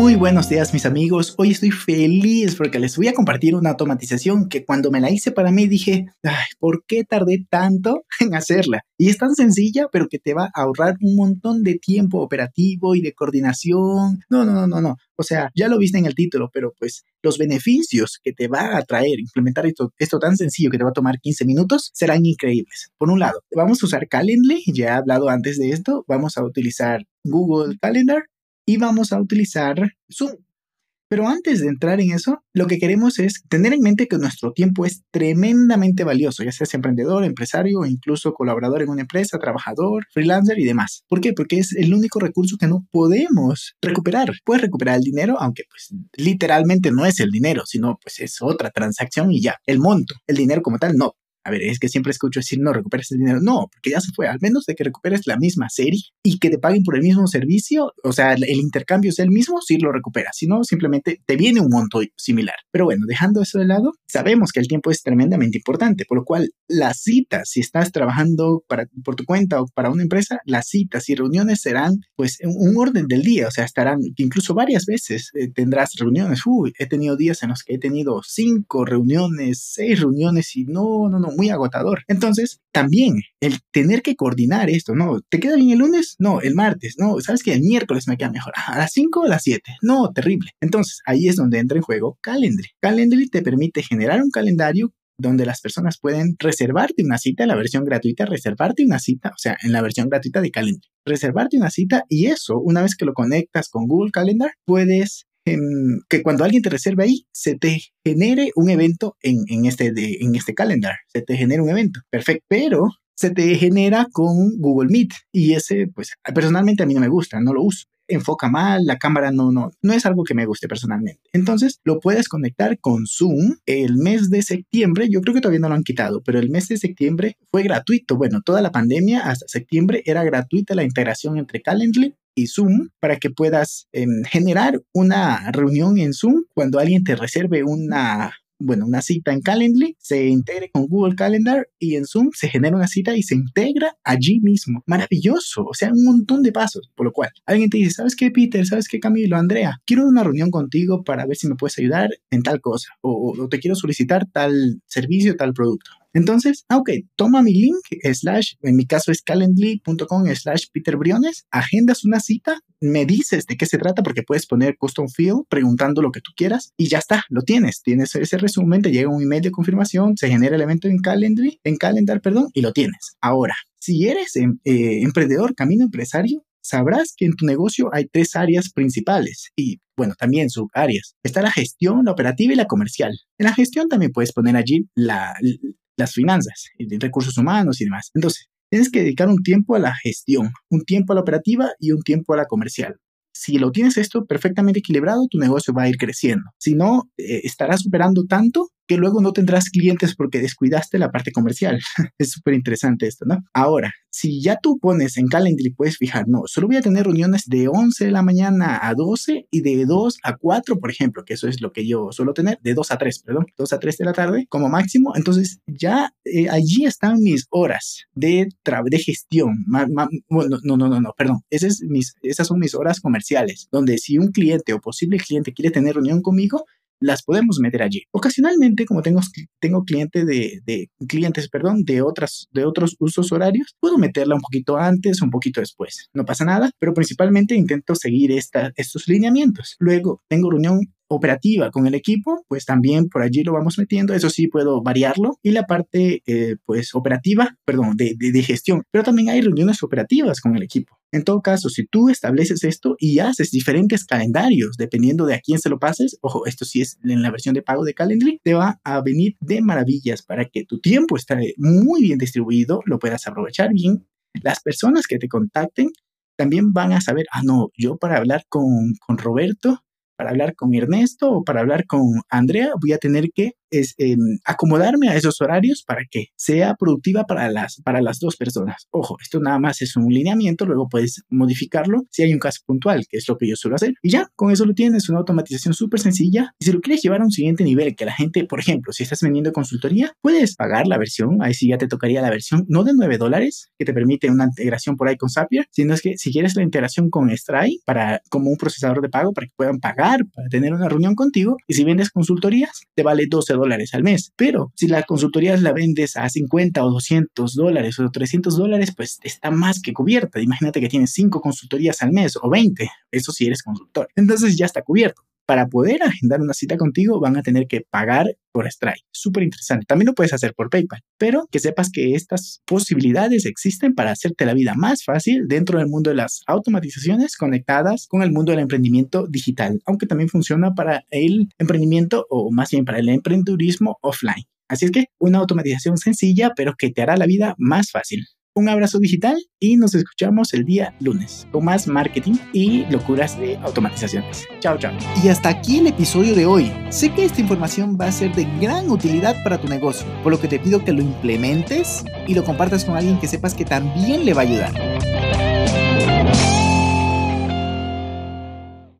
Muy, buenos días mis amigos. Hoy estoy feliz porque les voy a compartir una automatización que cuando me la hice para mí dije, ay, ¿por qué tardé tanto en hacerla? Y es tan sencilla, pero que te va a ahorrar un montón de tiempo operativo y de coordinación. No, no, no, no, no. O sea, ya lo viste en el título, pero pues los beneficios que te va a traer implementar esto, esto tan sencillo que te va a tomar 15 minutos serán increíbles. Por un lado, vamos a usar Calendly, ya he hablado antes de esto, vamos a utilizar Google Calendar y vamos a utilizar Zoom. Pero antes de entrar en eso, lo que queremos es tener en mente que nuestro tiempo es tremendamente valioso, ya seas emprendedor, empresario incluso colaborador en una empresa, trabajador, freelancer y demás. ¿Por qué? Porque es el único recurso que no podemos recuperar. Puedes recuperar el dinero, aunque pues literalmente no es el dinero, sino pues es otra transacción y ya. El monto, el dinero como tal, no. Ver, es que siempre escucho decir, no, recuperes el dinero. No, porque ya se fue. Al menos de que recuperes la misma serie y que te paguen por el mismo servicio, o sea, el intercambio es el mismo, sí lo recuperas. Si no, simplemente te viene un monto similar. Pero bueno, dejando eso de lado, sabemos que el tiempo es tremendamente importante, por lo cual las citas, si estás trabajando para, por tu cuenta o para una empresa, las citas y reuniones serán pues un orden del día, o sea, estarán incluso varias veces eh, tendrás reuniones. Uy, he tenido días en los que he tenido cinco reuniones, seis reuniones y no, no, no, muy agotador. Entonces, también el tener que coordinar esto, ¿no? ¿Te queda bien el lunes? No, el martes, no, ¿sabes que El miércoles me queda mejor. ¿A las 5 o a las 7? No, terrible. Entonces, ahí es donde entra en juego Calendly. Calendly te permite generar un calendario donde las personas pueden reservarte una cita la versión gratuita, reservarte una cita, o sea, en la versión gratuita de Calendly, reservarte una cita y eso, una vez que lo conectas con Google Calendar, puedes que cuando alguien te reserve ahí, se te genere un evento en, en, este, de, en este calendar, se te genera un evento. Perfecto, pero se te genera con Google Meet y ese, pues personalmente a mí no me gusta, no lo uso. Enfoca mal, la cámara no, no, no es algo que me guste personalmente. Entonces lo puedes conectar con Zoom el mes de septiembre. Yo creo que todavía no lo han quitado, pero el mes de septiembre fue gratuito. Bueno, toda la pandemia hasta septiembre era gratuita la integración entre Calendly y Zoom para que puedas em, generar una reunión en Zoom cuando alguien te reserve una bueno, una cita en Calendly, se integre con Google Calendar y en Zoom se genera una cita y se integra allí mismo. Maravilloso, o sea, un montón de pasos. Por lo cual, alguien te dice, ¿sabes qué, Peter? ¿Sabes qué, Camilo? Andrea, quiero una reunión contigo para ver si me puedes ayudar en tal cosa o te quiero solicitar tal servicio, tal producto. Entonces, ah, ok, toma mi link, slash, en mi caso es calendly.com slash Peter Briones, agendas una cita, me dices de qué se trata porque puedes poner custom field preguntando lo que tú quieras y ya está, lo tienes, tienes ese resumen, te llega un email de confirmación, se genera el evento en Calendly, en Calendar, perdón, y lo tienes. Ahora, si eres em, eh, emprendedor, camino empresario, sabrás que en tu negocio hay tres áreas principales y, bueno, también subáreas. Está la gestión, la operativa y la comercial. En la gestión también puedes poner allí la, las finanzas, recursos humanos y demás. Entonces, tienes que dedicar un tiempo a la gestión, un tiempo a la operativa y un tiempo a la comercial. Si lo tienes esto perfectamente equilibrado, tu negocio va a ir creciendo. Si no, eh, estarás superando tanto luego no tendrás clientes porque descuidaste la parte comercial. es súper interesante esto, ¿no? Ahora, si ya tú pones en Calendly, puedes fijar, no, solo voy a tener reuniones de 11 de la mañana a 12 y de 2 a 4, por ejemplo, que eso es lo que yo suelo tener, de 2 a 3, perdón, 2 a 3 de la tarde como máximo. Entonces, ya eh, allí están mis horas de, de gestión. no, no, no, no, perdón. Esas son mis horas comerciales, donde si un cliente o posible cliente quiere tener reunión conmigo, las podemos meter allí. Ocasionalmente, como tengo, tengo cliente de, de, clientes perdón, de, otras, de otros usos horarios, puedo meterla un poquito antes, un poquito después. No pasa nada, pero principalmente intento seguir esta, estos lineamientos. Luego, tengo reunión operativa con el equipo, pues también por allí lo vamos metiendo. Eso sí, puedo variarlo. Y la parte, eh, pues, operativa, perdón, de, de, gestión. Pero también hay reuniones operativas con el equipo. En todo caso, si tú estableces esto y haces diferentes calendarios, dependiendo de a quién se lo pases, ojo, esto sí es en la versión de pago de Calendly, te va a venir de maravillas para que tu tiempo esté muy bien distribuido, lo puedas aprovechar bien. Las personas que te contacten también van a saber, ah, no, yo para hablar con, con Roberto para hablar con Ernesto o para hablar con Andrea, voy a tener que es em, acomodarme a esos horarios para que sea productiva para las, para las dos personas. Ojo, esto nada más es un lineamiento, luego puedes modificarlo si hay un caso puntual, que es lo que yo suelo hacer. Y ya, con eso lo tienes, una automatización súper sencilla. Y si lo quieres llevar a un siguiente nivel, que la gente, por ejemplo, si estás vendiendo consultoría, puedes pagar la versión, ahí sí ya te tocaría la versión, no de 9 dólares, que te permite una integración por ahí con Zapier, sino es que si quieres la integración con Stripe para como un procesador de pago para que puedan pagar, para tener una reunión contigo, y si vendes consultorías, te vale 12 dólares al mes. Pero si la consultoría la vendes a 50 o 200 dólares o 300 dólares, pues está más que cubierta. Imagínate que tienes 5 consultorías al mes o 20, eso si eres consultor. Entonces ya está cubierto para poder agendar una cita contigo van a tener que pagar por Stripe. Súper interesante. También lo puedes hacer por PayPal, pero que sepas que estas posibilidades existen para hacerte la vida más fácil dentro del mundo de las automatizaciones conectadas con el mundo del emprendimiento digital, aunque también funciona para el emprendimiento o más bien para el emprendedurismo offline. Así es que una automatización sencilla, pero que te hará la vida más fácil. Un abrazo digital y nos escuchamos el día lunes con más marketing y locuras de automatizaciones. Chao, chao. Y hasta aquí el episodio de hoy. Sé que esta información va a ser de gran utilidad para tu negocio, por lo que te pido que lo implementes y lo compartas con alguien que sepas que también le va a ayudar.